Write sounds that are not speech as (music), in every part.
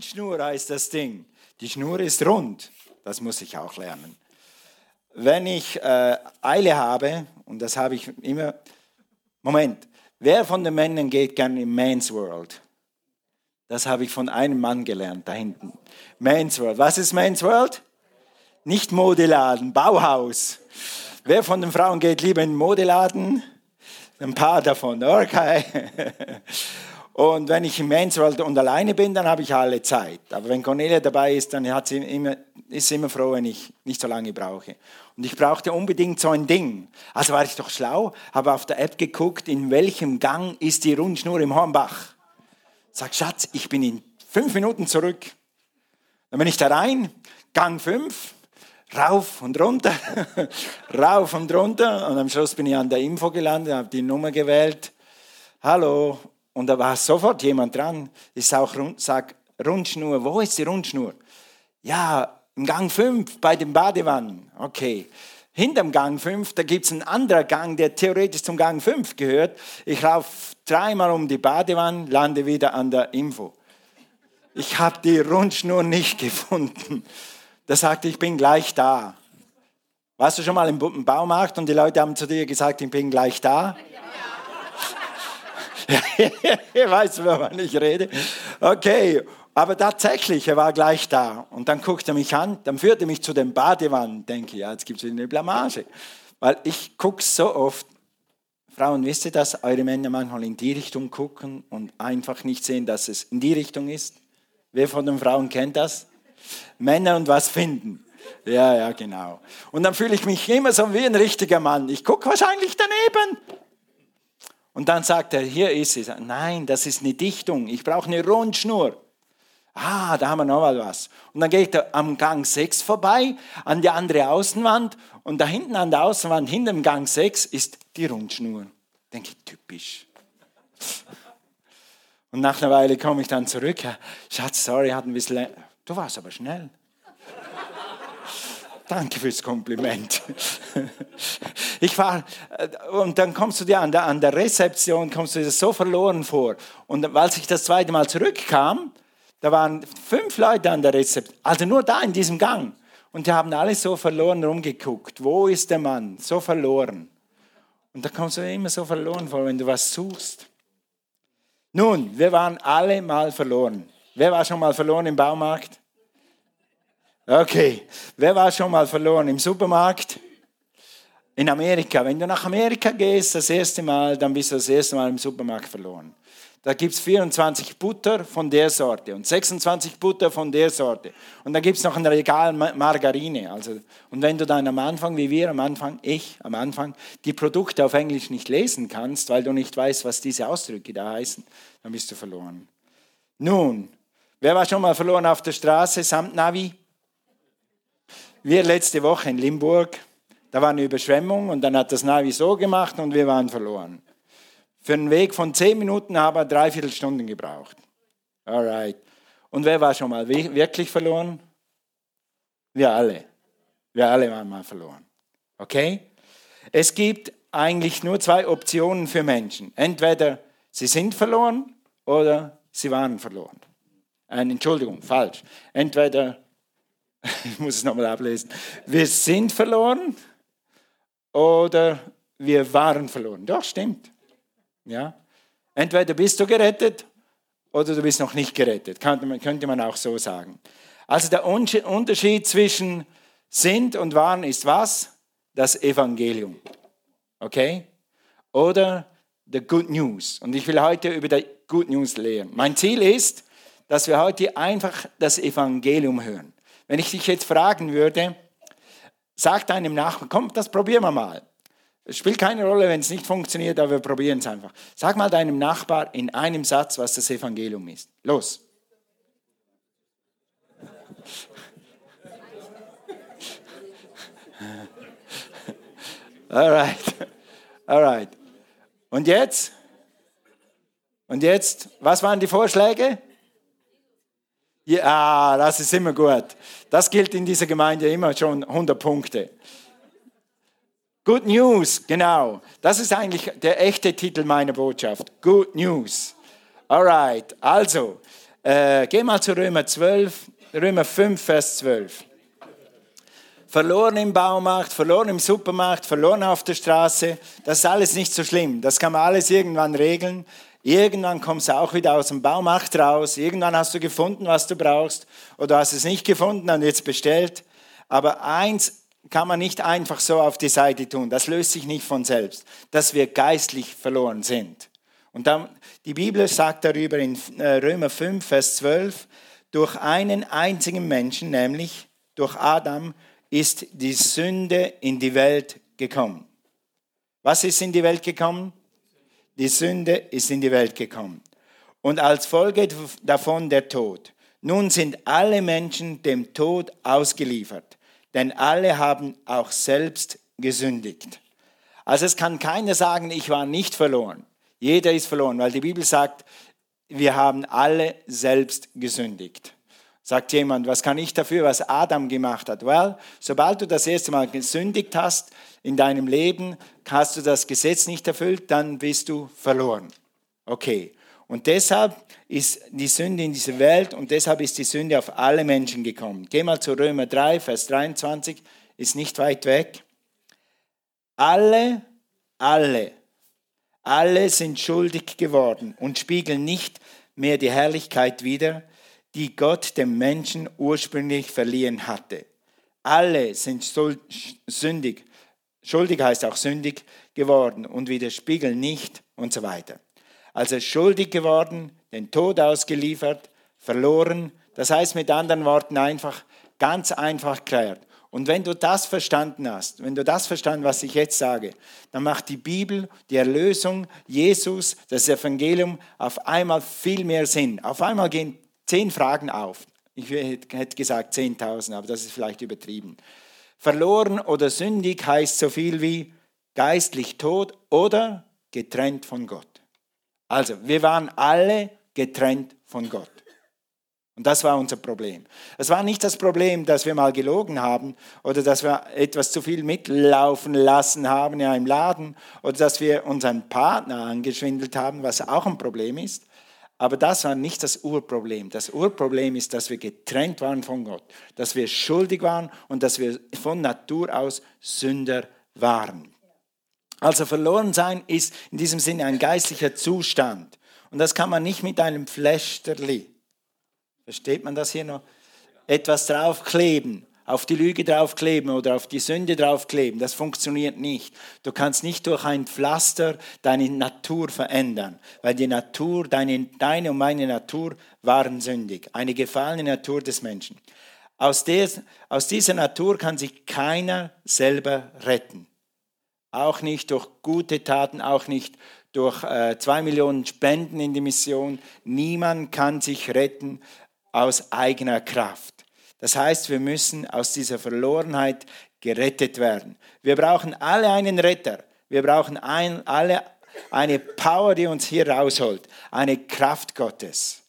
Rundschnur heißt das Ding. Die Schnur ist rund. Das muss ich auch lernen. Wenn ich äh, Eile habe, und das habe ich immer. Moment, wer von den Männern geht gern im Man's World? Das habe ich von einem Mann gelernt, da hinten. Man's World. Was ist Man's World? Nicht Modeladen, Bauhaus. Wer von den Frauen geht lieber in den Modeladen? Ein paar davon, okay. (laughs) Und wenn ich im Mansworld und alleine bin, dann habe ich alle Zeit. Aber wenn Cornelia dabei ist, dann hat sie immer, ist sie immer froh, wenn ich nicht so lange brauche. Und ich brauchte unbedingt so ein Ding. Also war ich doch schlau, habe auf der App geguckt, in welchem Gang ist die Rundschnur im Hornbach. Sag, Schatz, ich bin in fünf Minuten zurück. Dann bin ich da rein, Gang fünf, rauf und runter, (laughs) rauf und runter. Und am Schluss bin ich an der Info gelandet, habe die Nummer gewählt. Hallo, und da war sofort jemand dran. Ich sag, Rundschnur, wo ist die Rundschnur? Ja, im Gang 5 bei den Badewannen. Okay. Hinterm Gang 5, da gibt es einen anderen Gang, der theoretisch zum Gang 5 gehört. Ich laufe dreimal um die Badewanne, lande wieder an der Info. Ich habe die Rundschnur nicht gefunden. Da sagte ich, bin gleich da. Warst du schon mal im Baumarkt und die Leute haben zu dir gesagt, ich bin gleich da? Ihr weißt, wovon ich rede. Okay, aber tatsächlich, er war gleich da. Und dann guckte er mich an, dann führte er mich zu den Badewannen. Denke, ja, jetzt gibt es eine Blamage. Weil ich gucke so oft, Frauen, wisst ihr, dass eure Männer manchmal in die Richtung gucken und einfach nicht sehen, dass es in die Richtung ist? Wer von den Frauen kennt das? Männer und was finden. Ja, ja, genau. Und dann fühle ich mich immer so wie ein richtiger Mann. Ich gucke wahrscheinlich daneben. Und dann sagt er, hier ist es. Nein, das ist eine Dichtung. Ich brauche eine Rundschnur. Ah, da haben wir noch mal was. Und dann geht er am Gang 6 vorbei, an die andere Außenwand. Und da hinten an der Außenwand, hinter dem Gang 6, ist die Rundschnur. Denke ich, typisch. Und nach einer Weile komme ich dann zurück. Schatz, sorry, hat ein bisschen. Du warst aber schnell. Danke fürs Kompliment. (laughs) Ich war, äh, und dann kommst du dir an der, an der Rezeption, kommst du dir so verloren vor. Und als ich das zweite Mal zurückkam, da waren fünf Leute an der Rezeption, also nur da in diesem Gang. Und die haben alle so verloren rumgeguckt. Wo ist der Mann? So verloren. Und da kommst du immer so verloren vor, wenn du was suchst. Nun, wir waren alle mal verloren. Wer war schon mal verloren im Baumarkt? Okay, wer war schon mal verloren im Supermarkt? In Amerika. Wenn du nach Amerika gehst, das erste Mal, dann bist du das erste Mal im Supermarkt verloren. Da gibt es 24 Butter von der Sorte und 26 Butter von der Sorte. Und dann gibt es noch ein Regal Margarine. Also, und wenn du dann am Anfang, wie wir am Anfang, ich am Anfang, die Produkte auf Englisch nicht lesen kannst, weil du nicht weißt, was diese Ausdrücke da heißen, dann bist du verloren. Nun, wer war schon mal verloren auf der Straße samt Navi? Wir letzte Woche in Limburg, da war eine Überschwemmung und dann hat das Navi so gemacht und wir waren verloren. Für einen Weg von zehn Minuten haben wir dreiviertel Stunden gebraucht. Alright. Und wer war schon mal wirklich verloren? Wir alle. Wir alle waren mal verloren. Okay? Es gibt eigentlich nur zwei Optionen für Menschen. Entweder sie sind verloren oder sie waren verloren. Äh, Entschuldigung, falsch. Entweder ich (laughs) muss es nochmal ablesen, wir sind verloren oder wir waren verloren. Doch, stimmt. Ja? Entweder bist du gerettet oder du bist noch nicht gerettet, könnte man, auch so sagen. Also der Unterschied zwischen sind und waren ist was? Das Evangelium. Okay? Oder the Good News. Und ich will heute über die Good News lehren. Mein Ziel ist, dass wir heute einfach das Evangelium hören. Wenn ich dich jetzt fragen würde, sag deinem Nachbarn, komm, das probieren wir mal. Es spielt keine Rolle, wenn es nicht funktioniert, aber wir probieren es einfach. Sag mal deinem Nachbar in einem Satz, was das Evangelium ist. Los. (laughs) Alright. Alright. Und jetzt? Und jetzt, was waren die Vorschläge? Ja, das ist immer gut. Das gilt in dieser Gemeinde immer schon 100 Punkte. Good News, genau. Das ist eigentlich der echte Titel meiner Botschaft. Good News. Alright, also, Äh, geh mal zu Römer 12, Römer 5, Vers 12. Verloren im Baumarkt, verloren im Supermarkt, verloren auf der Straße, das ist alles nicht so schlimm. Das kann man alles irgendwann regeln. Irgendwann kommst du auch wieder aus dem Baumarkt raus. Irgendwann hast du gefunden, was du brauchst. Oder hast es nicht gefunden und jetzt bestellt. Aber eins kann man nicht einfach so auf die Seite tun. Das löst sich nicht von selbst, dass wir geistlich verloren sind. Und dann, die Bibel sagt darüber in äh, Römer 5, Vers 12, durch einen einzigen Menschen, nämlich durch Adam, ist die Sünde in die Welt gekommen. Was ist in die Welt gekommen? Die Sünde ist in die Welt gekommen. Und als Folge davon der Tod. Nun sind alle Menschen dem Tod ausgeliefert, denn alle haben auch selbst gesündigt. Also es kann keiner sagen, ich war nicht verloren. Jeder ist verloren, weil die Bibel sagt, wir haben alle selbst gesündigt. Sagt jemand, was kann ich dafür, was Adam gemacht hat? Well, sobald du das erste Mal gesündigt hast in deinem Leben, hast du das Gesetz nicht erfüllt, dann bist du verloren. Okay. Und deshalb ist die Sünde in dieser Welt und deshalb ist die Sünde auf alle Menschen gekommen. Geh mal zu Römer 3, Vers 23, ist nicht weit weg. Alle, alle, alle sind schuldig geworden und spiegeln nicht mehr die Herrlichkeit wider, die Gott dem Menschen ursprünglich verliehen hatte. Alle sind sündig, schuldig heißt auch sündig geworden und widerspiegeln nicht und so weiter. Also schuldig geworden, den Tod ausgeliefert, verloren. Das heißt mit anderen Worten einfach, ganz einfach klärt. Und wenn du das verstanden hast, wenn du das verstanden, was ich jetzt sage, dann macht die Bibel, die Erlösung, Jesus, das Evangelium auf einmal viel mehr Sinn. Auf einmal gehen zehn Fragen auf. Ich hätte gesagt 10.000, aber das ist vielleicht übertrieben. Verloren oder sündig heißt so viel wie geistlich tot oder getrennt von Gott. Also, wir waren alle getrennt von Gott. Und das war unser Problem. Es war nicht das Problem, dass wir mal gelogen haben oder dass wir etwas zu viel mitlaufen lassen haben in einem Laden oder dass wir unseren Partner angeschwindelt haben, was auch ein Problem ist. Aber das war nicht das Urproblem. Das Urproblem ist, dass wir getrennt waren von Gott, dass wir schuldig waren und dass wir von Natur aus Sünder waren. Also verloren sein ist in diesem Sinne ein geistlicher Zustand. Und das kann man nicht mit einem Fläschterli, versteht man das hier noch, etwas draufkleben auf die Lüge draufkleben oder auf die Sünde draufkleben. Das funktioniert nicht. Du kannst nicht durch ein Pflaster deine Natur verändern, weil die Natur, deine, deine und meine Natur waren sündig. Eine gefallene Natur des Menschen. Aus, des, aus dieser Natur kann sich keiner selber retten. Auch nicht durch gute Taten, auch nicht durch äh, zwei Millionen Spenden in die Mission. Niemand kann sich retten aus eigener Kraft. Das heißt, wir müssen aus dieser Verlorenheit gerettet werden. Wir brauchen alle einen Retter. Wir brauchen ein, alle eine Power, die uns hier rausholt. Eine Kraft Gottes.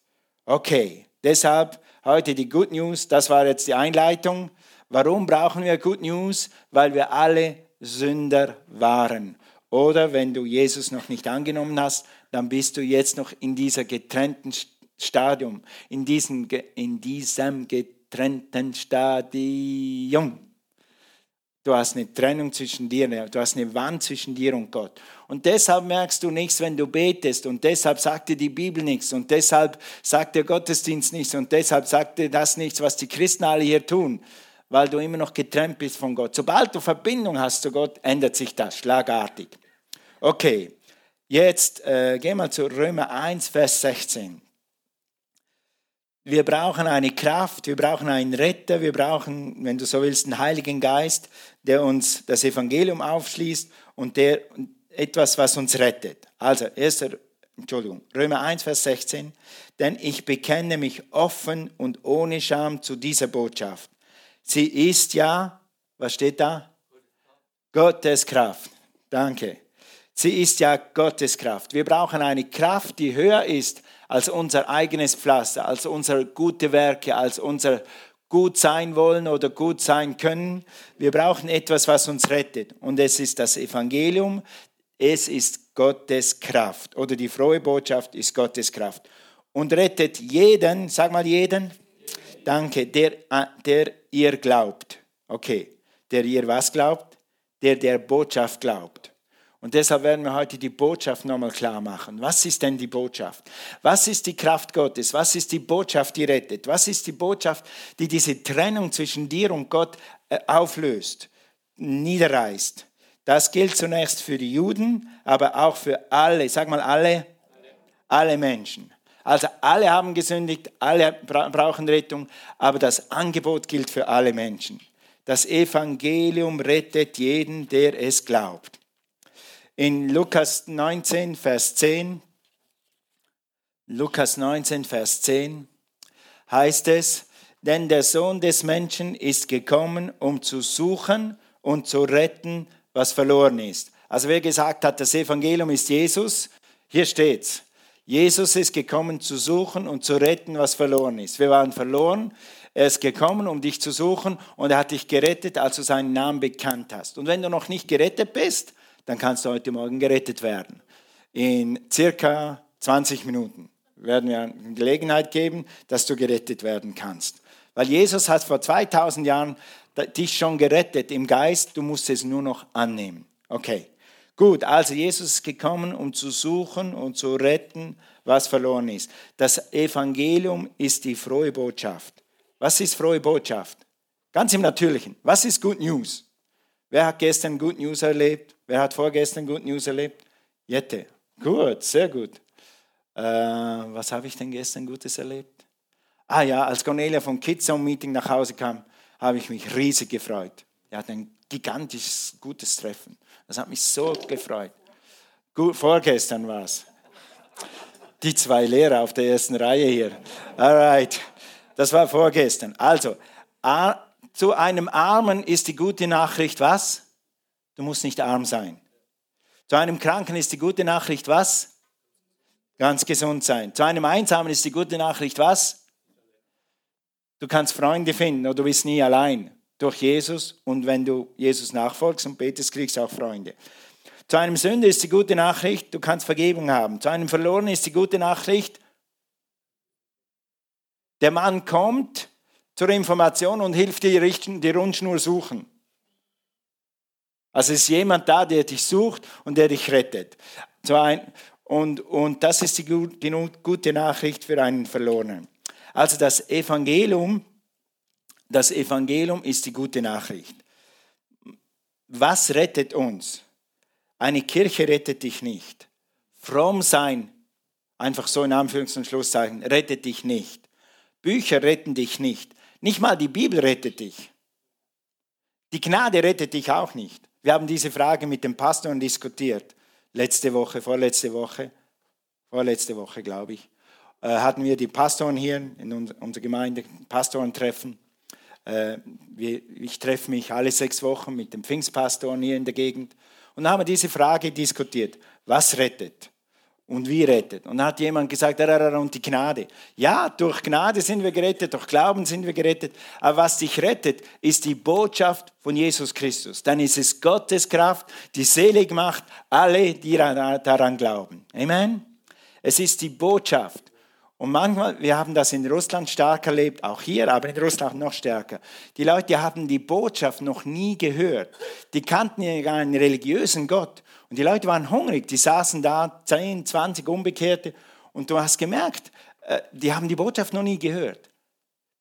Okay, deshalb heute die Good News. Das war jetzt die Einleitung. Warum brauchen wir Good News? Weil wir alle Sünder waren. Oder wenn du Jesus noch nicht angenommen hast, dann bist du jetzt noch in dieser getrennten Stadium, in diesem, in diesem getrennten getrennten Stadium. Du hast eine Trennung zwischen dir, du hast eine Wand zwischen dir und Gott. Und deshalb merkst du nichts, wenn du betest. Und deshalb sagt dir die Bibel nichts. Und deshalb sagt der Gottesdienst nichts. Und deshalb sagt dir das nichts, was die Christen alle hier tun. Weil du immer noch getrennt bist von Gott. Sobald du Verbindung hast zu Gott, ändert sich das schlagartig. Okay, jetzt äh, gehen wir zu Römer 1, Vers 16. Wir brauchen eine Kraft, wir brauchen einen Retter, wir brauchen, wenn du so willst, einen Heiligen Geist, der uns das Evangelium aufschließt und der etwas, was uns rettet. Also, erster, Entschuldigung, Römer 1, Vers 16. Denn ich bekenne mich offen und ohne Scham zu dieser Botschaft. Sie ist ja, was steht da? Gottes Kraft. Danke. Sie ist ja Gottes Kraft. Wir brauchen eine Kraft, die höher ist als unser eigenes Pflaster, als unsere gute Werke, als unser gut sein wollen oder gut sein können. Wir brauchen etwas, was uns rettet. Und es ist das Evangelium. Es ist Gottes Kraft. Oder die frohe Botschaft ist Gottes Kraft. und rettet jeden, sag mal jeden, danke, der, der ihr glaubt. Okay, der ihr was glaubt? Der der Botschaft glaubt. Und deshalb werden wir heute die Botschaft nochmal klar machen. Was ist denn die Botschaft? Was ist die Kraft Gottes? Was ist die Botschaft, die rettet? Was ist die Botschaft, die diese Trennung zwischen dir und Gott äh, auflöst, niederreißt? Das gilt zunächst für die Juden, aber auch für alle, sag mal alle, alle Menschen. Also alle haben gesündigt, alle brauchen Rettung, aber das Angebot gilt für alle Menschen. Das Evangelium rettet jeden, der es glaubt. In Lukas 19, Vers 10, Lukas 19, Vers 10 heißt es, denn der Sohn des Menschen ist gekommen, um zu suchen und zu retten, was verloren ist. Also wer gesagt hat, das Evangelium ist Jesus, hier steht's. Jesus ist gekommen zu suchen und zu retten, was verloren ist. Wir waren verloren. Er ist gekommen, um dich zu suchen und er hat dich gerettet, als du seinen Namen bekannt hast. Und wenn du noch nicht gerettet bist, dann kannst du heute Morgen gerettet werden. In circa 20 Minuten werden wir eine Gelegenheit geben, dass du gerettet werden kannst. Weil Jesus hat vor 2000 Jahren dich schon gerettet im Geist, du musst es nur noch annehmen. Okay. Gut, also Jesus ist gekommen, um zu suchen und zu retten, was verloren ist. Das Evangelium ist die frohe Botschaft. Was ist frohe Botschaft? Ganz im Natürlichen. Was ist Good News? Wer hat gestern Good News erlebt? Wer hat vorgestern Good News erlebt? Jette. Gut, sehr gut. Äh, was habe ich denn gestern Gutes erlebt? Ah ja, als Cornelia vom Kidzone Meeting nach Hause kam, habe ich mich riesig gefreut. Er hat ein gigantisches, gutes Treffen. Das hat mich so gefreut. Gut, vorgestern war es. Die zwei Lehrer auf der ersten Reihe hier. Alright, das war vorgestern. Also, zu einem Armen ist die gute Nachricht was? Du musst nicht arm sein. Zu einem Kranken ist die gute Nachricht was? Ganz gesund sein. Zu einem Einsamen ist die gute Nachricht was? Du kannst Freunde finden oder du bist nie allein durch Jesus und wenn du Jesus nachfolgst und betest, kriegst du auch Freunde. Zu einem Sünder ist die gute Nachricht, du kannst Vergebung haben. Zu einem Verlorenen ist die gute Nachricht, der Mann kommt zur Information und hilft dir, die Rundschnur suchen. Also ist jemand da, der dich sucht und der dich rettet. Und, und das ist die gute Nachricht für einen Verlorenen. Also das Evangelium das Evangelium ist die gute Nachricht. Was rettet uns? Eine Kirche rettet dich nicht. Fromm sein, einfach so in Anführungs- und Schlusszeichen, rettet dich nicht. Bücher retten dich nicht. Nicht mal die Bibel rettet dich. Die Gnade rettet dich auch nicht. Wir haben diese Frage mit dem Pastor diskutiert. Letzte Woche, vorletzte Woche, vorletzte Woche, glaube ich, äh, hatten wir die Pastoren hier in unserer Gemeinde, Pastorentreffen. Äh, ich treffe mich alle sechs Wochen mit dem Pfingstpastoren hier in der Gegend und haben diese Frage diskutiert. Was rettet? Und wie rettet? Und dann hat jemand gesagt, und die Gnade. Ja, durch Gnade sind wir gerettet, durch Glauben sind wir gerettet. Aber was dich rettet, ist die Botschaft von Jesus Christus. Dann ist es Gottes Kraft, die selig macht alle, die daran glauben. Amen. Es ist die Botschaft. Und manchmal, wir haben das in Russland stark erlebt, auch hier, aber in Russland noch stärker. Die Leute haben die Botschaft noch nie gehört. Die kannten ja einen religiösen Gott. Und die Leute waren hungrig. Die saßen da, 10, 20 Umbekehrte. Und du hast gemerkt, äh, die haben die Botschaft noch nie gehört.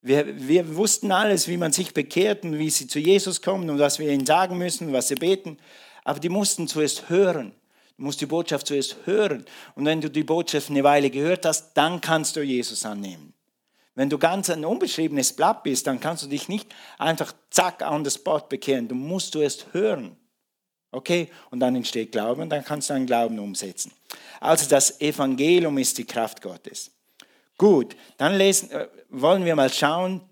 Wir, wir wussten alles, wie man sich bekehrt und wie sie zu Jesus kommen und was wir ihnen sagen müssen, was sie beten. Aber die mussten zuerst hören. Du musst die Botschaft zuerst hören. Und wenn du die Botschaft eine Weile gehört hast, dann kannst du Jesus annehmen. Wenn du ganz ein unbeschriebenes Blatt bist, dann kannst du dich nicht einfach zack on the spot bekehren. Du musst zuerst hören. Okay? Und dann entsteht Glauben und dann kannst du deinen Glauben umsetzen. Also das Evangelium ist die Kraft Gottes. Gut, dann lesen, äh, wollen wir mal schauen.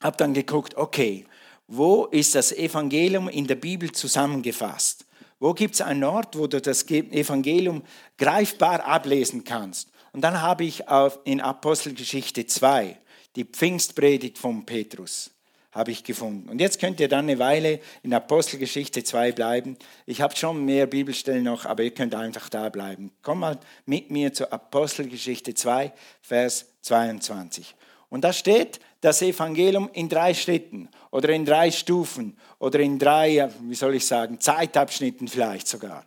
Hab dann geguckt, okay, wo ist das Evangelium in der Bibel zusammengefasst? Wo gibt es einen Ort, wo du das Evangelium greifbar ablesen kannst? Und dann habe ich auf, in Apostelgeschichte 2 die Pfingstpredigt von Petrus habe ich gefunden. Und jetzt könnt ihr dann eine Weile in Apostelgeschichte 2 bleiben. Ich habe schon mehr Bibelstellen noch, aber ihr könnt einfach da bleiben. Komm mal mit mir zur Apostelgeschichte 2, Vers 22. Und da steht das Evangelium in drei Schritten oder in drei Stufen oder in drei, wie soll ich sagen, Zeitabschnitten vielleicht sogar.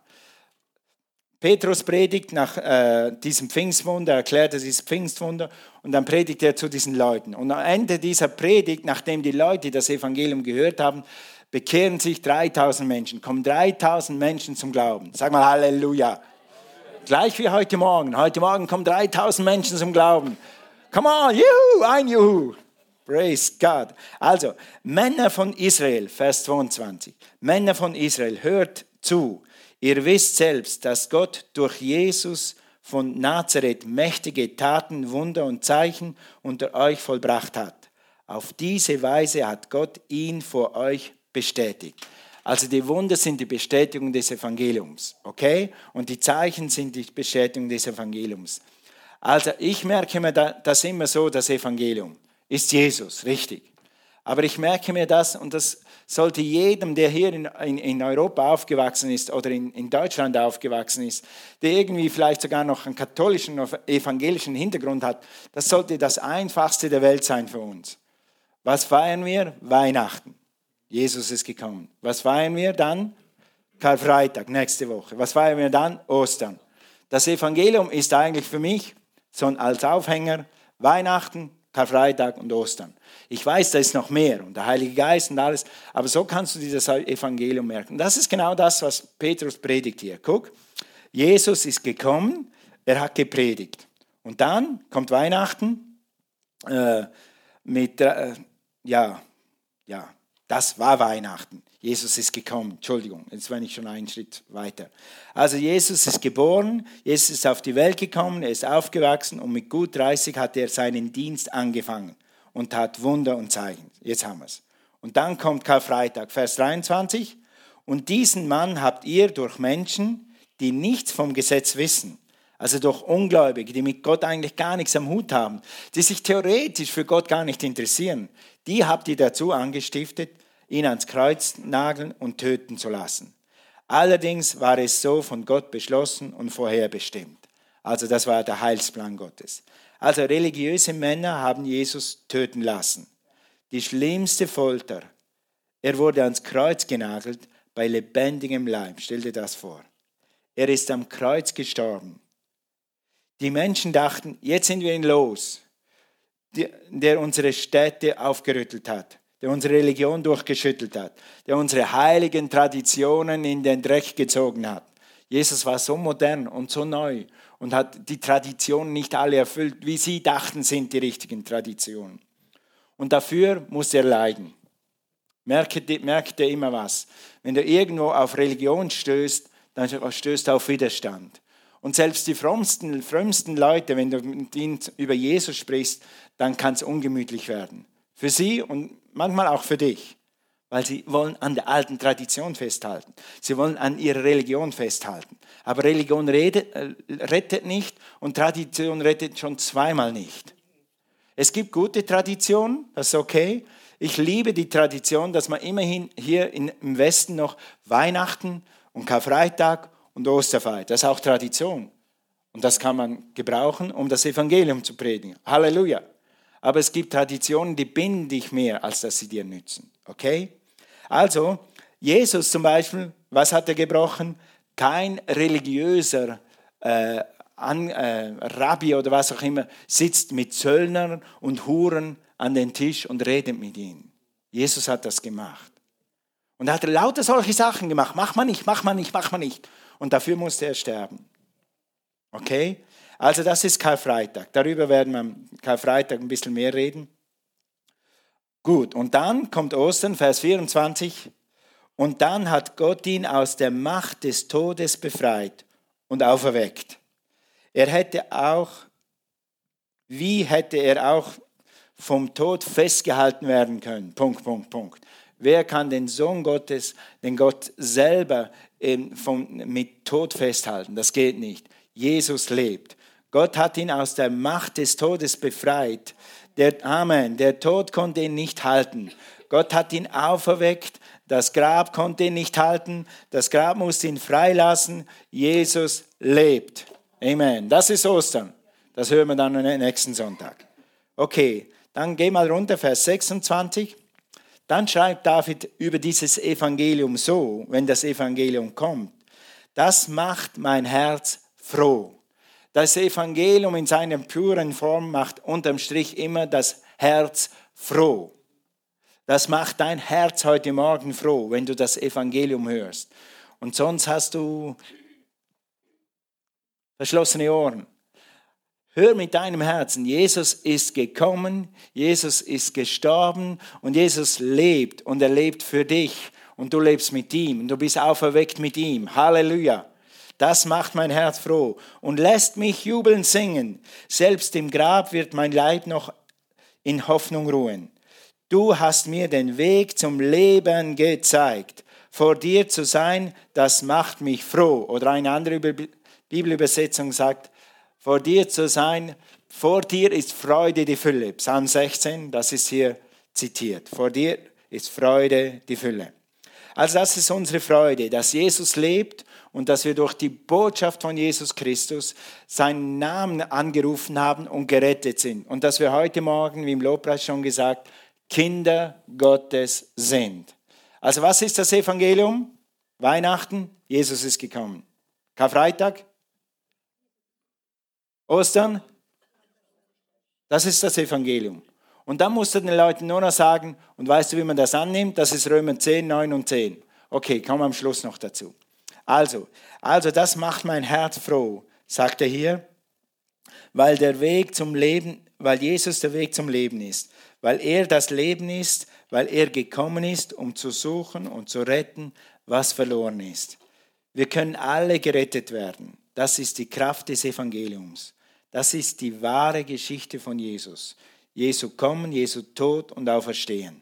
Petrus predigt nach äh, diesem Pfingstwunder, erklärt er dieses Pfingstwunder und dann predigt er zu diesen Leuten. Und am Ende dieser Predigt, nachdem die Leute das Evangelium gehört haben, bekehren sich 3000 Menschen, kommen 3000 Menschen zum Glauben. Sag mal Halleluja. Gleich wie heute Morgen. Heute Morgen kommen 3000 Menschen zum Glauben. Come on, juhu, ein Juhu. Praise God. Also, Männer von Israel, Vers 22. Männer von Israel, hört zu. Ihr wisst selbst, dass Gott durch Jesus von Nazareth mächtige Taten, Wunder und Zeichen unter euch vollbracht hat. Auf diese Weise hat Gott ihn vor euch bestätigt. Also die Wunder sind die Bestätigung des Evangeliums, okay? Und die Zeichen sind die Bestätigung des Evangeliums. Also ich merke mir das immer so, das Evangelium ist Jesus, richtig. Aber ich merke mir das, und das sollte jedem, der hier in, in, in Europa aufgewachsen ist oder in, in, Deutschland aufgewachsen ist, der irgendwie vielleicht sogar noch einen katholischen oder evangelischen Hintergrund hat, das sollte das Einfachste der Welt sein für uns. Was feiern wir? Weihnachten. Jesus ist gekommen. Was feiern wir dann? Karfreitag, nächste Woche. Was feiern wir dann? Ostern. Das Evangelium ist eigentlich für mich so als Aufhänger Weihnachten, Karfreitag und Ostern. Ich weiß, da ist noch mehr und der Heilige Geist und alles, aber so kannst du dir das Evangelium merken. Das ist genau das, was Petrus predigt hier. Guck, Jesus ist gekommen, er hat gepredigt. Und dann kommt Weihnachten äh, mit, äh, ja, ja, das war Weihnachten. Jesus ist gekommen. Entschuldigung, jetzt bin ich schon einen Schritt weiter. Also Jesus ist geboren, Jesus ist auf die Welt gekommen, er ist aufgewachsen und mit gut 30 hat er seinen Dienst angefangen und tat Wunder und Zeichen. Jetzt haben wir es. Und dann kommt Karfreitag, Vers 23. Und diesen Mann habt ihr durch Menschen, die nichts vom Gesetz wissen, also durch Ungläubige, die mit Gott eigentlich gar nichts am Hut haben, die sich theoretisch für Gott gar nicht interessieren, die habt ihr dazu angestiftet, ihn ans Kreuz nageln und töten zu lassen. Allerdings war es so von Gott beschlossen und vorherbestimmt. Also das war der Heilsplan Gottes. Also religiöse Männer haben Jesus töten lassen. Die schlimmste Folter. Er wurde ans Kreuz genagelt bei lebendigem Leib. Stell dir das vor. Er ist am Kreuz gestorben. Die Menschen dachten, jetzt sind wir ihn los, der unsere Städte aufgerüttelt hat, der unsere Religion durchgeschüttelt hat, der unsere heiligen Traditionen in den Dreck gezogen hat. Jesus war so modern und so neu und hat die Traditionen nicht alle erfüllt, wie sie dachten, sind die richtigen Traditionen. Und dafür muss er leiden. Merkt, merkt ihr immer was. Wenn du irgendwo auf Religion stößt, dann stößt du auf Widerstand. Und selbst die frommsten, frömmsten Leute, wenn du mit ihnen über Jesus sprichst, dann kann es ungemütlich werden. Für sie und manchmal auch für dich weil sie wollen an der alten Tradition festhalten. Sie wollen an ihrer Religion festhalten. Aber Religion redet, äh, rettet nicht und Tradition rettet schon zweimal nicht. Es gibt gute Traditionen, das ist okay. Ich liebe die Tradition, dass man immerhin hier im Westen noch Weihnachten und Karfreitag und Osterfeier, das ist auch Tradition. Und das kann man gebrauchen, um das Evangelium zu predigen. Halleluja. Aber es gibt Traditionen, die binden dich mehr, als dass sie dir nützen. Okay? Also, Jesus zum Beispiel, was hat er gebrochen? Kein religiöser äh, an, äh, Rabbi oder was auch immer sitzt mit Zöllnern und Huren an den Tisch und redet mit ihnen. Jesus hat das gemacht. Und er hat lauter solche Sachen gemacht. Mach man nicht, mach man nicht, mach man nicht. Und dafür musste er sterben. Okay? Also das ist Karfreitag. Darüber werden wir am Karfreitag ein bisschen mehr reden. Gut, und dann kommt Ostern, Vers 24. Und dann hat Gott ihn aus der Macht des Todes befreit und auferweckt. Er hätte auch, wie hätte er auch vom Tod festgehalten werden können? Punkt, Punkt, Punkt. Wer kann den Sohn Gottes, den Gott selber vom, mit Tod festhalten? Das geht nicht. Jesus lebt. Gott hat ihn aus der Macht des Todes befreit der, Amen. Der Tod konnte ihn nicht halten. Gott hat ihn auferweckt. Das Grab konnte ihn nicht halten. Das Grab musste ihn freilassen. Jesus lebt. Amen. Das ist Ostern. Das hören wir dann nächsten Sonntag. Okay, dann geh mal runter, Vers 26. Dann schreibt David über dieses Evangelium so, wenn das Evangelium kommt. Das macht mein Herz froh. Das Evangelium in seiner puren Form macht unterm Strich immer das Herz froh. Das macht dein Herz heute Morgen froh, wenn du das Evangelium hörst. Und sonst hast du verschlossene Ohren. Hör mit deinem Herzen, Jesus ist gekommen, Jesus ist gestorben und Jesus lebt und er lebt für dich und du lebst mit ihm und du bist auferweckt mit ihm. Halleluja. Das macht mein Herz froh und lässt mich jubeln singen. Selbst im Grab wird mein Leib noch in Hoffnung ruhen. Du hast mir den Weg zum Leben gezeigt. Vor dir zu sein, das macht mich froh. Oder eine andere Bibelübersetzung sagt, vor dir zu sein, vor dir ist Freude die Fülle. Psalm 16, das ist hier zitiert. Vor dir ist Freude die Fülle. Also das ist unsere Freude, dass Jesus lebt und dass wir durch die Botschaft von Jesus Christus seinen Namen angerufen haben und gerettet sind. Und dass wir heute Morgen, wie im Lobpreis schon gesagt, Kinder Gottes sind. Also was ist das Evangelium? Weihnachten, Jesus ist gekommen. Karfreitag? Ostern? Das ist das Evangelium. Und dann musst du den Leuten nur noch sagen, und weißt du, wie man das annimmt? Das ist Römer 10, 9 und 10. Okay, kommen wir am Schluss noch dazu. Also, also das macht mein Herz froh, sagt er hier, weil der Weg zum Leben, weil Jesus der Weg zum Leben ist, weil er das Leben ist, weil er gekommen ist, um zu suchen und zu retten, was verloren ist. Wir können alle gerettet werden. Das ist die Kraft des Evangeliums. Das ist die wahre Geschichte von Jesus. Jesu kommen, Jesu Tod und Auferstehen.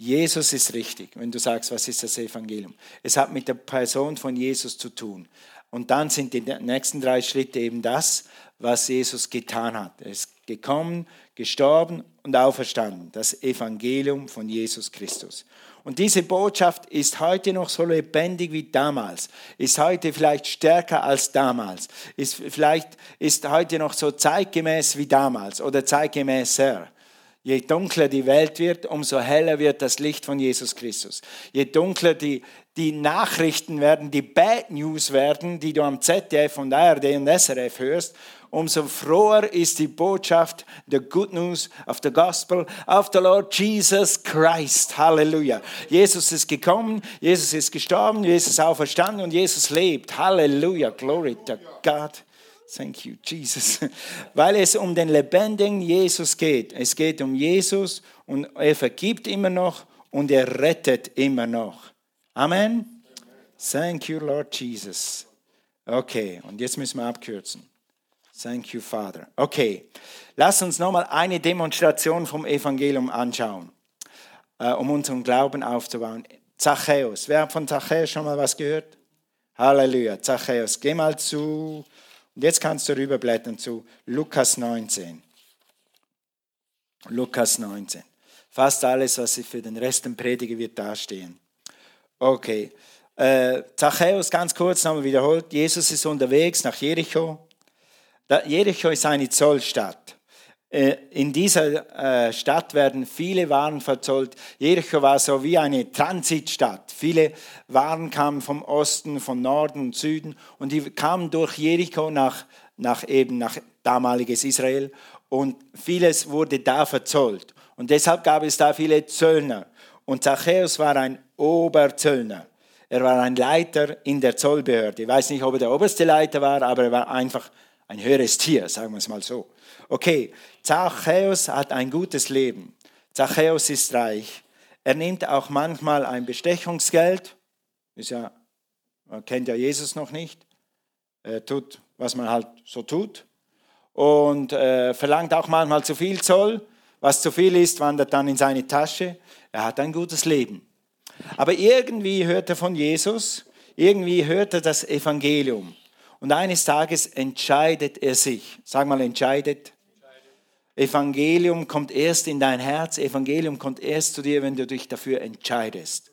Jesus ist richtig, wenn du sagst, was ist das Evangelium? Es hat mit der Person von Jesus zu tun. Und dann sind die nächsten drei Schritte eben das, was Jesus getan hat. Er ist gekommen, gestorben und auferstanden. Das Evangelium von Jesus Christus. Und diese Botschaft ist heute noch so lebendig wie damals, ist heute vielleicht stärker als damals, ist vielleicht ist heute noch so zeitgemäß wie damals oder zeitgemäßer. Je dunkler die Welt wird, umso heller wird das Licht von Jesus Christus. Je dunkler die, die Nachrichten werden, die Bad News werden, die du am ZDF und ARD und SRF hörst, umso froher ist die Botschaft, the good news of the gospel of the Lord Jesus Christ. Halleluja. Jesus ist gekommen, Jesus ist gestorben, Jesus ist auferstanden und Jesus lebt. Halleluja. Glory to God. Thank you, Jesus. (laughs) Weil es um den lebendigen Jesus geht. Es geht um Jesus und er vergibt immer noch und er rettet immer noch. Amen. Thank you, Lord Jesus. Okay, und jetzt müssen wir abkürzen. Thank you, Father. Okay, lass uns nochmal eine Demonstration vom Evangelium anschauen, äh, um unseren Glauben aufzubauen. Zachäus. Wer hat von Zachäus schon mal was gehört? Halleluja. Zachäus. Geh mal zu und jetzt kannst du rüberblättern zu Lukas 19. Lukas 19. Fast alles, was ich für den Rest predigen wird dastehen. Okay. Äh, Zachäus, ganz kurz nochmal wiederholt. Jesus ist unterwegs nach Jericho. Jericho ist eine Zollstadt. Äh, in dieser äh, Stadt werden viele Waren verzollt. Jericho war so wie eine Transitstadt. Viele Waren kamen vom Osten, vom Norden und Süden und die kamen durch Jericho nach, nach eben nach damaliges Israel und vieles wurde da verzollt. Und deshalb gab es da viele Zöllner. Und Zachäus war ein Oberzöllner. Er war ein Leiter in der Zollbehörde. Ich weiß nicht, ob er der oberste Leiter war, aber er war einfach ein höheres Tier, sagen wir es mal so. Okay, Zachäus hat ein gutes Leben. Zachäus ist reich. Er nimmt auch manchmal ein Bestechungsgeld. Ist ja, man kennt ja Jesus noch nicht. Er tut, was man halt so tut. Und äh, verlangt auch manchmal zu viel Zoll. Was zu viel ist, wandert dann in seine Tasche. Er hat ein gutes Leben. Aber irgendwie hört er von Jesus, irgendwie hört er das Evangelium. Und eines Tages entscheidet er sich. Sag mal, entscheidet. Evangelium kommt erst in dein Herz, Evangelium kommt erst zu dir, wenn du dich dafür entscheidest.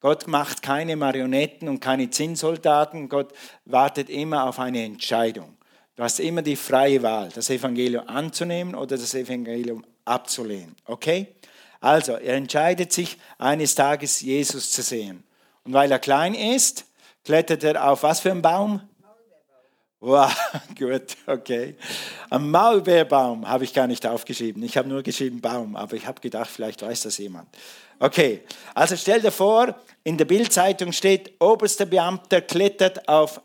Gott macht keine Marionetten und keine Zinnsoldaten, Gott wartet immer auf eine Entscheidung. Du hast immer die freie Wahl, das Evangelium anzunehmen oder das Evangelium abzulehnen. Okay? Also, er entscheidet sich, eines Tages Jesus zu sehen. Und weil er klein ist, klettert er auf was für einen Baum? Wow, (laughs) gut, okay. Am Maulbeerbaum habe ich gar nicht aufgeschrieben. Ich habe nur geschrieben Baum, aber ich habe gedacht, vielleicht weiß das jemand. Okay, also stell dir vor, in der Bildzeitung steht, oberster Beamter klettert auf,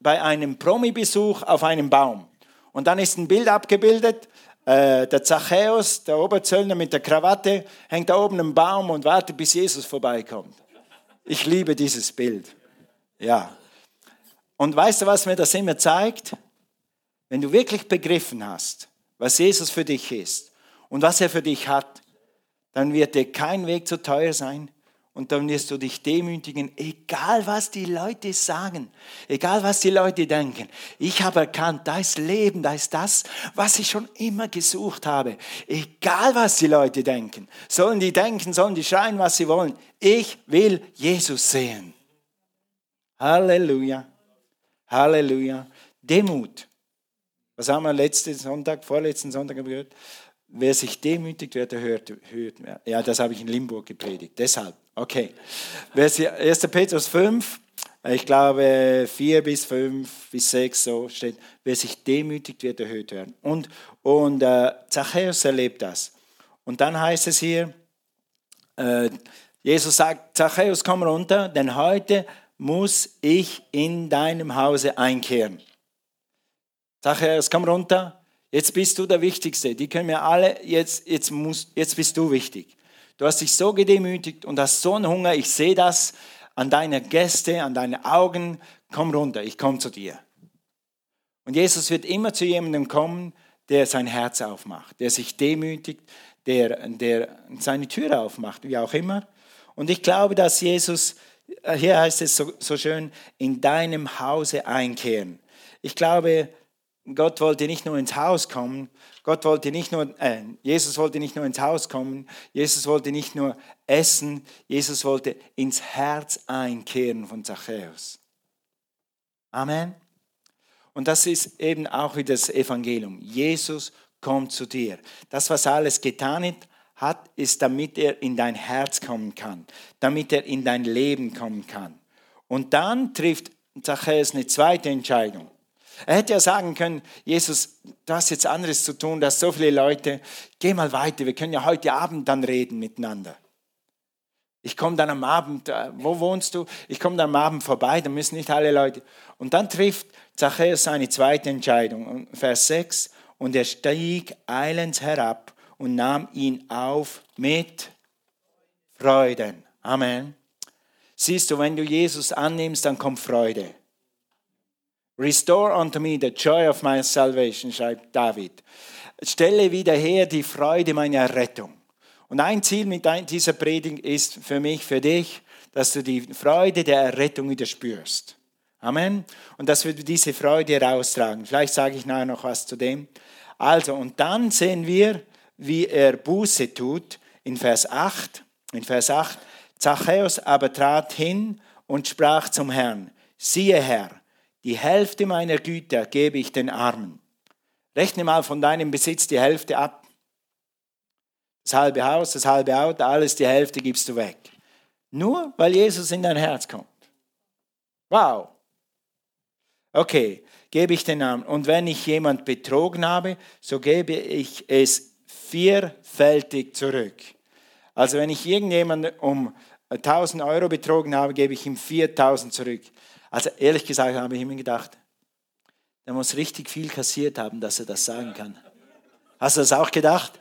bei einem Promi-Besuch auf einen Baum. Und dann ist ein Bild abgebildet, äh, der Zachäus, der Oberzöllner mit der Krawatte, hängt da oben am Baum und wartet, bis Jesus vorbeikommt. Ich liebe dieses Bild. Ja, und weißt du, was mir das immer zeigt? Wenn du wirklich begriffen hast, was Jesus für dich ist und was er für dich hat, dann wird dir kein Weg zu teuer sein und dann wirst du dich demütigen, egal was die Leute sagen, egal was die Leute denken. Ich habe erkannt, da ist Leben, da ist das, was ich schon immer gesucht habe. Egal was die Leute denken, sollen die denken, sollen die schreien, was sie wollen. Ich will Jesus sehen. Halleluja. Halleluja. Demut. Was haben wir letzten Sonntag, vorletzten Sonntag gehört? Wer sich demütigt, wird erhört. Hört. Ja, das habe ich in Limburg gepredigt. Deshalb, okay. 1. Petrus 5, ich glaube 4 bis 5 bis 6 so steht, wer sich demütigt, wird erhöht werden. Und, und äh, Zachäus erlebt das. Und dann heißt es hier, äh, Jesus sagt, Zachäus, komm runter, denn heute muss ich in deinem Hause einkehren. Sag er, es komm runter, jetzt bist du der Wichtigste. Die können wir alle, jetzt, jetzt, musst, jetzt bist du wichtig. Du hast dich so gedemütigt und hast so einen Hunger, ich sehe das an deinen Gäste, an deinen Augen. Komm runter, ich komme zu dir. Und Jesus wird immer zu jemandem kommen, der sein Herz aufmacht, der sich demütigt, der, der seine Tür aufmacht, wie auch immer. Und ich glaube, dass Jesus hier heißt es so, so schön, in deinem Hause einkehren. Ich glaube, Gott wollte nicht nur ins Haus kommen, Gott wollte nicht nur, äh, Jesus wollte nicht nur ins Haus kommen, Jesus wollte nicht nur essen, Jesus wollte ins Herz einkehren von Zachäus. Amen. Und das ist eben auch wie das Evangelium. Jesus kommt zu dir. Das, was alles getan hat, ist, damit er in dein Herz kommen kann, damit er in dein Leben kommen kann. Und dann trifft Zachäus eine zweite Entscheidung. Er hätte ja sagen können, Jesus, du hast jetzt anderes zu tun, dass so viele Leute, geh mal weiter, wir können ja heute Abend dann reden miteinander. Ich komme dann am Abend, äh, wo wohnst du? Ich komme dann am Abend vorbei, dann müssen nicht alle Leute. Und dann trifft Zachäus seine zweite Entscheidung. Vers 6, und er stieg eilends herab und nahm ihn auf mit Freuden. Amen. Siehst du, wenn du Jesus annimmst, dann kommt Freude. Restore unto me the joy of my salvation, schreibt David. Stelle wieder her die Freude meiner Rettung. Und ein Ziel mit dieser Predigt ist für mich, für dich, dass du die Freude der Errettung wieder spürst. Amen. Und dass wir diese Freude heraustragen. Vielleicht sage ich nachher noch was zu dem. Also, und dann sehen wir, wie er Buße tut. In Vers 8, in Vers 8, Zachäus aber trat hin und sprach zum Herrn, siehe Herr, die Hälfte meiner Güter gebe ich den Armen. Rechne mal von deinem Besitz die Hälfte ab. Das halbe Haus, das halbe Auto, alles die Hälfte gibst du weg. Nur weil Jesus in dein Herz kommt. Wow. Okay, gebe ich den Armen. Und wenn ich jemand betrogen habe, so gebe ich es vierfältig zurück. Also wenn ich irgendjemanden um 1000 Euro betrogen habe, gebe ich ihm 4000 zurück. Also ehrlich gesagt habe ich immer gedacht, der muss richtig viel kassiert haben, dass er das sagen kann. Hast du das auch gedacht?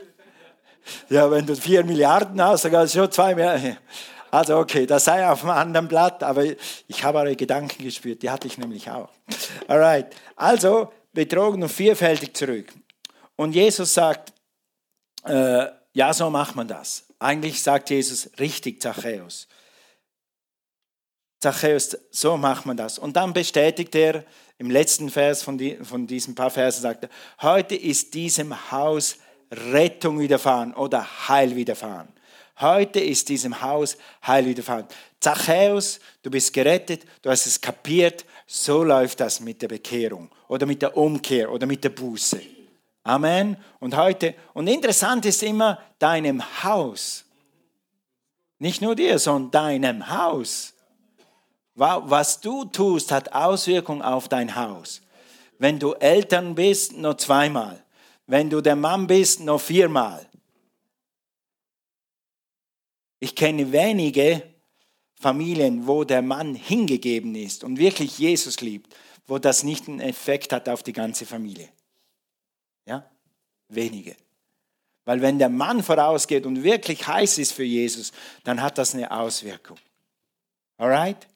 Ja, wenn du 4 Milliarden hast, dann kannst du schon zwei mehr. Also okay, das sei auf einem anderen Blatt, aber ich habe eure Gedanken gespürt, die hatte ich nämlich auch. Alright, also betrogen und vierfältig zurück. Und Jesus sagt, äh, ja, so macht man das. Eigentlich sagt Jesus richtig Zachäus. Zachäus, so macht man das. Und dann bestätigt er im letzten Vers von, die, von diesen paar Versen, sagt er, heute ist diesem Haus Rettung widerfahren oder Heil widerfahren. Heute ist diesem Haus Heil widerfahren. Zachäus, du bist gerettet, du hast es kapiert, so läuft das mit der Bekehrung oder mit der Umkehr oder mit der Buße. Amen. Und heute, und interessant ist immer deinem Haus. Nicht nur dir, sondern deinem Haus. Was du tust, hat Auswirkungen auf dein Haus. Wenn du Eltern bist, nur zweimal. Wenn du der Mann bist, nur viermal. Ich kenne wenige Familien, wo der Mann hingegeben ist und wirklich Jesus liebt, wo das nicht einen Effekt hat auf die ganze Familie. Ja? Wenige. Weil wenn der Mann vorausgeht und wirklich heiß ist für Jesus, dann hat das eine Auswirkung. Alright?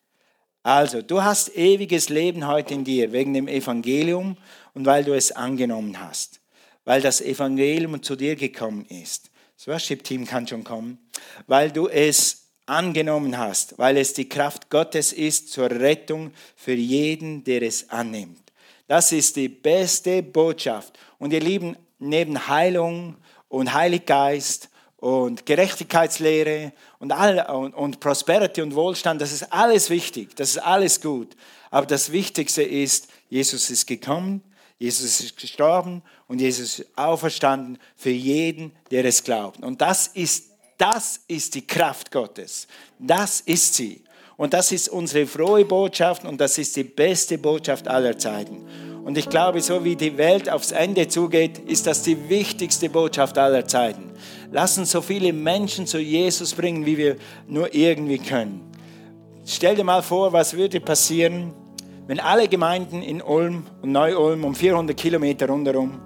Also, du hast ewiges Leben heute in dir wegen dem Evangelium und weil du es angenommen hast. Weil das Evangelium zu dir gekommen ist. Das Worship-Team kann schon kommen. Weil du es angenommen hast, weil es die Kraft Gottes ist zur Rettung für jeden, der es annimmt. Das ist die beste Botschaft. Und ihr Lieben, neben Heilung und Heiliggeist und Gerechtigkeitslehre und, all, und, und Prosperity und Wohlstand, das ist alles wichtig, das ist alles gut. Aber das Wichtigste ist, Jesus ist gekommen, Jesus ist gestorben und Jesus ist auferstanden für jeden, der es glaubt. Und das ist, das ist die Kraft Gottes. Das ist sie. Und das ist unsere frohe Botschaft und das ist die beste Botschaft aller Zeiten. Und ich glaube, so wie die Welt aufs Ende zugeht, ist das die wichtigste Botschaft aller Zeiten. Lass uns so viele Menschen zu Jesus bringen, wie wir nur irgendwie können. Stell dir mal vor, was würde passieren, wenn alle Gemeinden in Ulm und Neu-Ulm um 400 Kilometer rundherum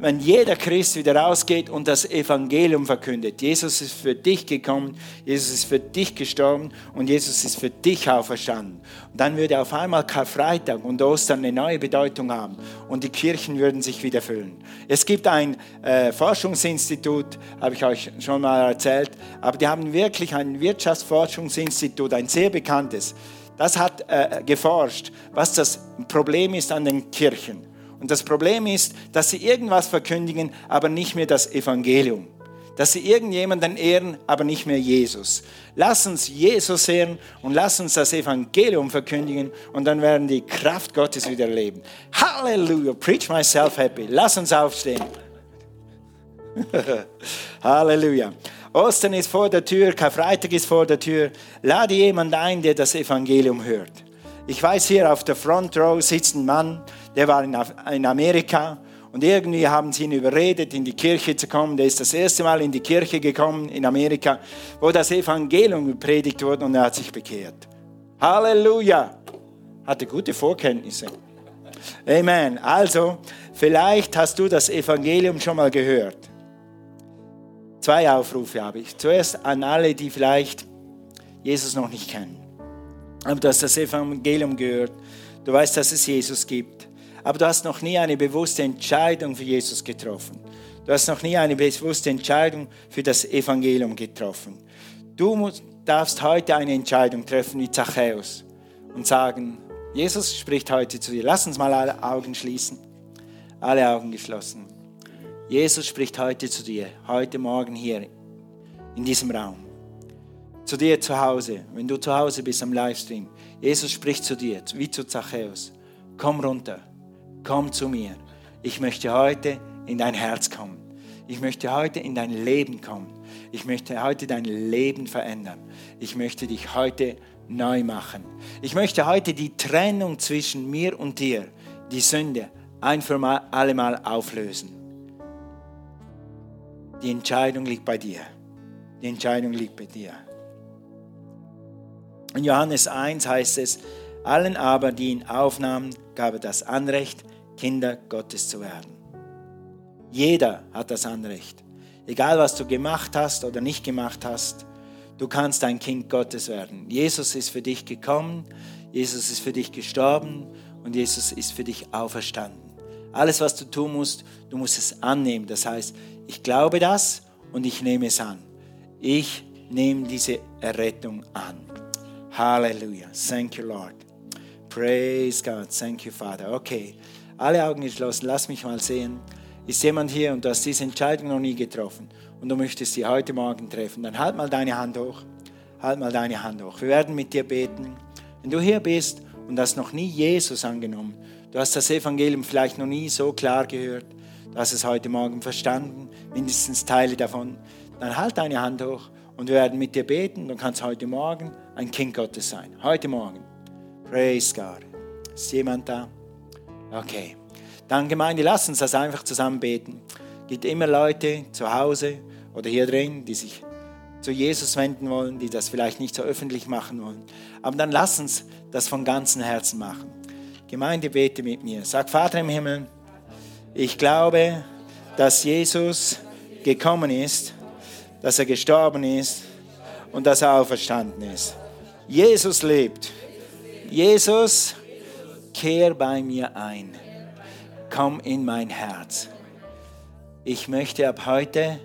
wenn jeder Christ wieder rausgeht und das Evangelium verkündet. Jesus ist für dich gekommen, Jesus ist für dich gestorben und Jesus ist für dich auferstanden. Und dann würde auf einmal Karfreitag und Ostern eine neue Bedeutung haben und die Kirchen würden sich wieder füllen. Es gibt ein äh, Forschungsinstitut, habe ich euch schon mal erzählt, aber die haben wirklich ein Wirtschaftsforschungsinstitut, ein sehr bekanntes. Das hat äh, geforscht, was das Problem ist an den Kirchen. Und das Problem ist, dass sie irgendwas verkündigen, aber nicht mehr das Evangelium. Dass sie irgendjemanden ehren, aber nicht mehr Jesus. Lass uns Jesus ehren und lass uns das Evangelium verkündigen und dann werden die Kraft Gottes wieder leben. Halleluja, preach myself happy. Lass uns aufstehen. (laughs) Halleluja. Ostern ist vor der Tür, Karfreitag ist vor der Tür. Lade jemand ein, der das Evangelium hört. Ich weiß, hier auf der Front Row sitzt ein Mann, der war in Amerika und irgendwie haben sie ihn überredet, in die Kirche zu kommen. Der ist das erste Mal in die Kirche gekommen in Amerika, wo das Evangelium gepredigt wurde und er hat sich bekehrt. Halleluja! Hatte gute Vorkenntnisse. Amen. Also, vielleicht hast du das Evangelium schon mal gehört. Zwei Aufrufe habe ich. Zuerst an alle, die vielleicht Jesus noch nicht kennen. Aber du hast das Evangelium gehört. Du weißt, dass es Jesus gibt. Aber du hast noch nie eine bewusste Entscheidung für Jesus getroffen. Du hast noch nie eine bewusste Entscheidung für das Evangelium getroffen. Du darfst heute eine Entscheidung treffen wie Zachäus und sagen, Jesus spricht heute zu dir. Lass uns mal alle Augen schließen. Alle Augen geschlossen. Jesus spricht heute zu dir, heute Morgen hier in diesem Raum zu dir zu Hause, wenn du zu Hause bist am Livestream. Jesus spricht zu dir, wie zu Zachäus. Komm runter, komm zu mir. Ich möchte heute in dein Herz kommen. Ich möchte heute in dein Leben kommen. Ich möchte heute dein Leben verändern. Ich möchte dich heute neu machen. Ich möchte heute die Trennung zwischen mir und dir, die Sünde, ein für alle Mal auflösen. Die Entscheidung liegt bei dir. Die Entscheidung liegt bei dir. In Johannes 1 heißt es, allen aber, die ihn aufnahmen, gab er das Anrecht, Kinder Gottes zu werden. Jeder hat das Anrecht. Egal, was du gemacht hast oder nicht gemacht hast, du kannst ein Kind Gottes werden. Jesus ist für dich gekommen, Jesus ist für dich gestorben und Jesus ist für dich auferstanden. Alles, was du tun musst, du musst es annehmen. Das heißt, ich glaube das und ich nehme es an. Ich nehme diese Errettung an. Halleluja. Thank you, Lord. Praise God. Thank you, Father. Okay. Alle Augen geschlossen. Lass mich mal sehen. ist jemand hier und du hast diese Entscheidung noch nie getroffen und du möchtest sie heute Morgen treffen, dann halt mal deine Hand hoch. Halt mal deine Hand hoch. Wir werden mit dir beten. Wenn du hier bist und hast noch nie Jesus angenommen, du hast das Evangelium vielleicht noch nie so klar gehört, du hast es heute Morgen verstanden, mindestens Teile davon, dann halt deine Hand hoch und wir werden mit dir beten. Du kannst heute Morgen ein Kind Gottes sein. Heute Morgen. Praise God. Ist jemand da? Okay. Dann Gemeinde, lass uns das einfach zusammen beten. Es gibt immer Leute zu Hause oder hier drin, die sich zu Jesus wenden wollen, die das vielleicht nicht so öffentlich machen wollen. Aber dann lass uns das von ganzem Herzen machen. Gemeinde, bete mit mir. Sag, Vater im Himmel, ich glaube, dass Jesus gekommen ist, dass er gestorben ist und dass er auferstanden ist. Jesus lebt. Jesus, kehr bei mir ein. Komm in mein Herz. Ich möchte ab heute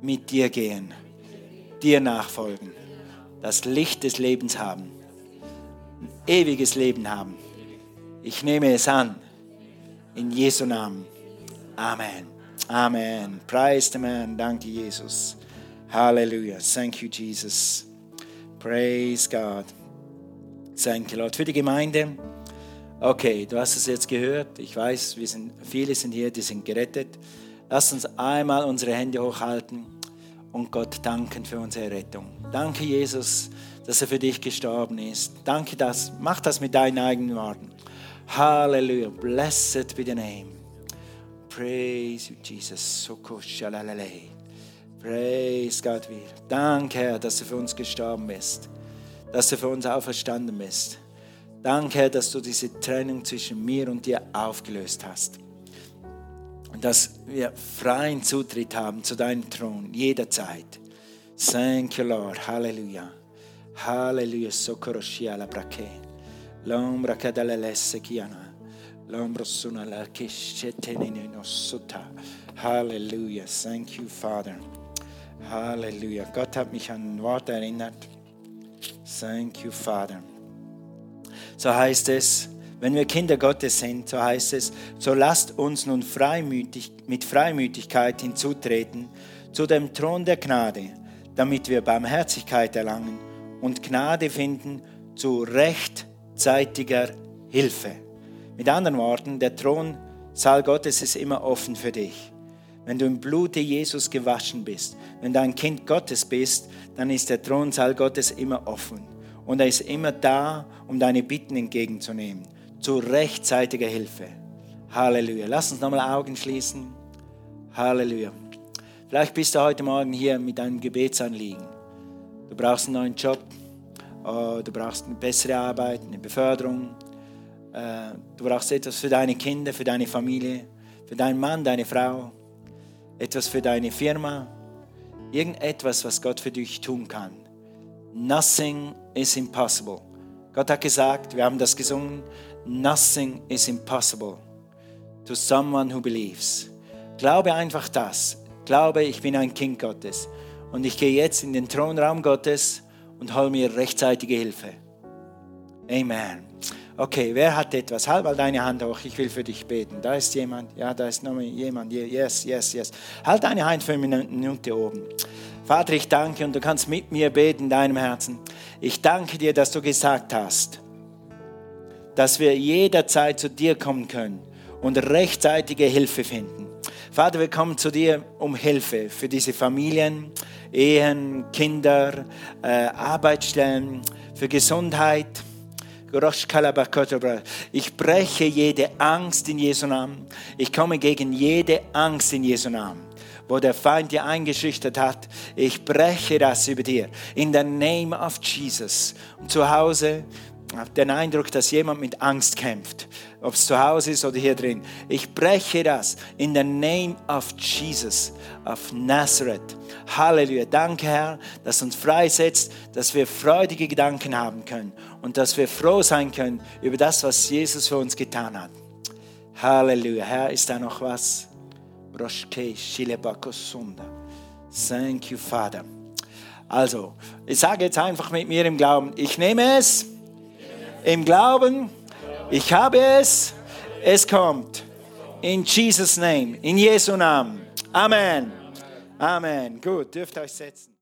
mit dir gehen, dir nachfolgen, das Licht des Lebens haben, ewiges Leben haben. Ich nehme es an. In Jesu Namen. Amen. Amen. Praise the man. Danke, Jesus. Halleluja. Thank you, Jesus. Praise God. Lord. Für die Gemeinde. Okay, du hast es jetzt gehört. Ich weiß, wir sind, viele sind hier, die sind gerettet. Lass uns einmal unsere Hände hochhalten und Gott danken für unsere Rettung. Danke, Jesus, dass er für dich gestorben ist. Danke, dass, mach das mit deinen eigenen Worten. Halleluja. Blessed be the name. Praise you, Jesus. Praise Gott wieder. Danke, Herr, dass du für uns gestorben bist. Dass du für uns auferstanden bist. Danke, dass du diese Trennung zwischen mir und dir aufgelöst hast dass wir freien Zutritt haben zu deinem Thron jederzeit. Thank you, Lord. Halleluja. Halleluja. Soccoroscia la brache. L'ombra che dalle lesse chiana. L'ombra suna la che no sutta. Halleluja. Thank you, Father. Halleluja. Gott hat mich an ein Wort erinnert. Thank you, Father. So heißt es, wenn wir Kinder Gottes sind, so heißt es, so lasst uns nun freimütig, mit Freimütigkeit hinzutreten zu dem Thron der Gnade, damit wir Barmherzigkeit erlangen und Gnade finden zu rechtzeitiger Hilfe. Mit anderen Worten, der Thronsaal Gottes ist immer offen für dich. Wenn du im Blute Jesus gewaschen bist, wenn du ein Kind Gottes bist, dann ist der Thronsaal Gottes immer offen. Und er ist immer da, um deine Bitten entgegenzunehmen zu rechtzeitiger Hilfe. Halleluja. Lass uns nochmal Augen schließen. Halleluja. Vielleicht bist du heute Morgen hier mit einem Gebetsanliegen. Du brauchst einen neuen Job, oh, du brauchst eine bessere Arbeit, eine Beförderung. Äh, du brauchst etwas für deine Kinder, für deine Familie, für deinen Mann, deine Frau, etwas für deine Firma, irgendetwas, was Gott für dich tun kann. Nothing is impossible. Gott hat gesagt, wir haben das gesungen, Nothing is impossible to someone who believes. Glaube einfach das. Glaube, ich bin ein Kind Gottes. Und ich gehe jetzt in den Thronraum Gottes und hole mir rechtzeitige Hilfe. Amen. Okay, wer hat etwas? Halt mal deine Hand hoch, ich will für dich beten. Da ist jemand, ja, da ist noch jemand. Yes, yes, yes. Halt deine Hand für eine Minute oben. Vater, ich danke und du kannst mit mir beten in deinem Herzen. Ich danke dir, dass du gesagt hast, dass wir jederzeit zu dir kommen können und rechtzeitige Hilfe finden. Vater, wir kommen zu dir um Hilfe für diese Familien, Ehen, Kinder, äh, Arbeitsstellen, für Gesundheit. Ich breche jede Angst in Jesu Namen. Ich komme gegen jede Angst in Jesu Namen wo der Feind dir eingeschüchtert hat. Ich breche das über dir. In the name of Jesus. Und zu Hause, habe den Eindruck, dass jemand mit Angst kämpft, ob es zu Hause ist oder hier drin. Ich breche das in the name of Jesus of Nazareth. Halleluja. Danke, Herr, dass uns freisetzt, dass wir freudige Gedanken haben können und dass wir froh sein können über das, was Jesus für uns getan hat. Halleluja. Herr, ist da noch was? Thank you, Father. Also, ich sage jetzt einfach mit mir im Glauben, ich nehme es im Glauben, ich habe es, es kommt. In Jesus' name. In Jesu Namen. Amen. Amen. Gut, dürft euch setzen.